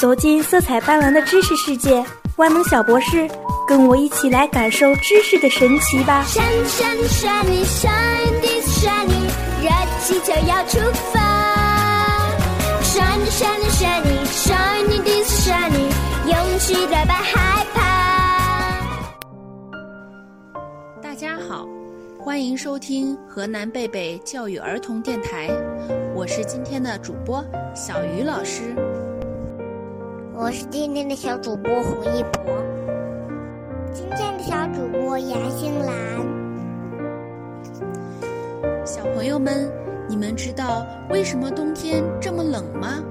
走进色彩斑斓的知识世界，万能小博士，跟我一起来感受知识的神奇吧！闪闪闪你，shine this shiny，热气球要出发。闪闪闪你，shine this shiny，勇气打败害怕。大家好，欢迎收听河南贝贝教育儿童电台，我是今天的主播小鱼老师。我是今天的小主播胡一博，今天的小主播杨欣兰。小朋友们，你们知道为什么冬天这么冷吗？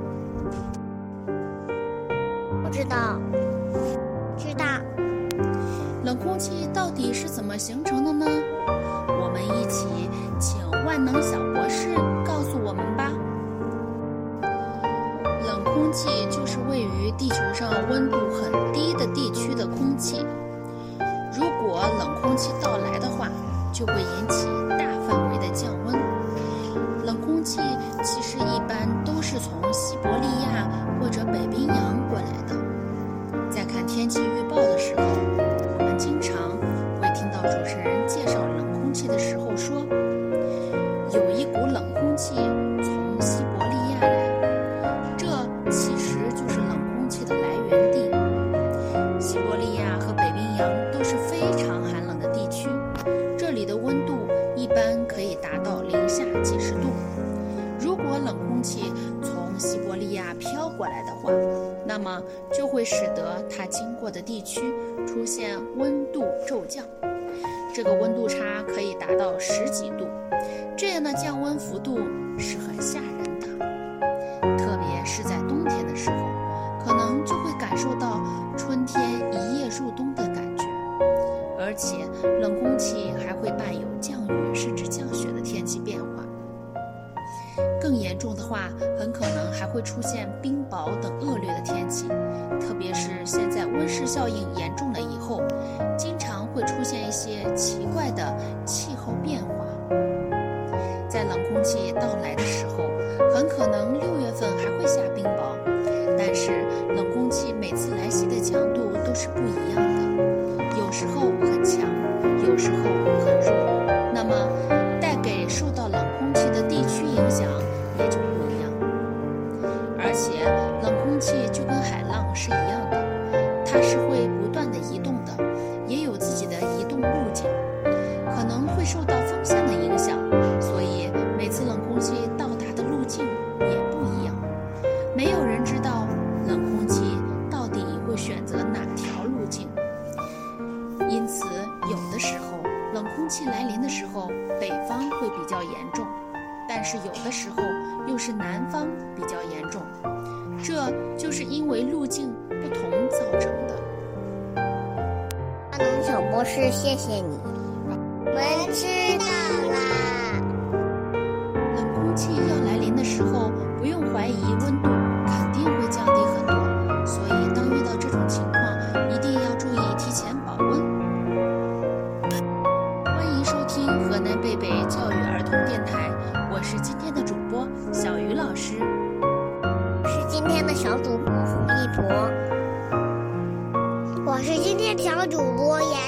不知道，知道。冷空气到底是怎么形成的呢？我们一起请万能小冷空气就是位于地球上温度很低的地区的空气。如果冷空气到来的话，就会引起大范围的降温。冷空气其实一般都是从西伯利亚或者北冰洋过来的。在看天气预报的时候，我们经常会听到主持人介绍冷空气的时候说，这里的温度一般可以达到零下几十度。如果冷空气从西伯利亚飘过来的话，那么就会使得它经过的地区出现温度骤降，这个温度差可以达到十几度，这样的降温幅度是很吓人伴有降雨甚至降雪的天气变化。更严重的话，很可能还会出现冰雹等恶劣的天气，特别是现在温室效应严重了以后，经常会出现一些奇怪的气候变化。在冷空气到来的时候，很可能六月份还会下冰雹，但是冷空气每次来袭的强度都是不一样的，有时候，有时候很弱。那么，带给受到冷空气的地区影响也就不一样。而且，冷空气就跟海浪是一样的，它是会不断的移动的，也有自己的移动路径，可能会受到时候，北方会比较严重，但是有的时候又是南方比较严重，这就是因为路径不同造成的。小博士，谢谢你，我们知道我我是今天小主播呀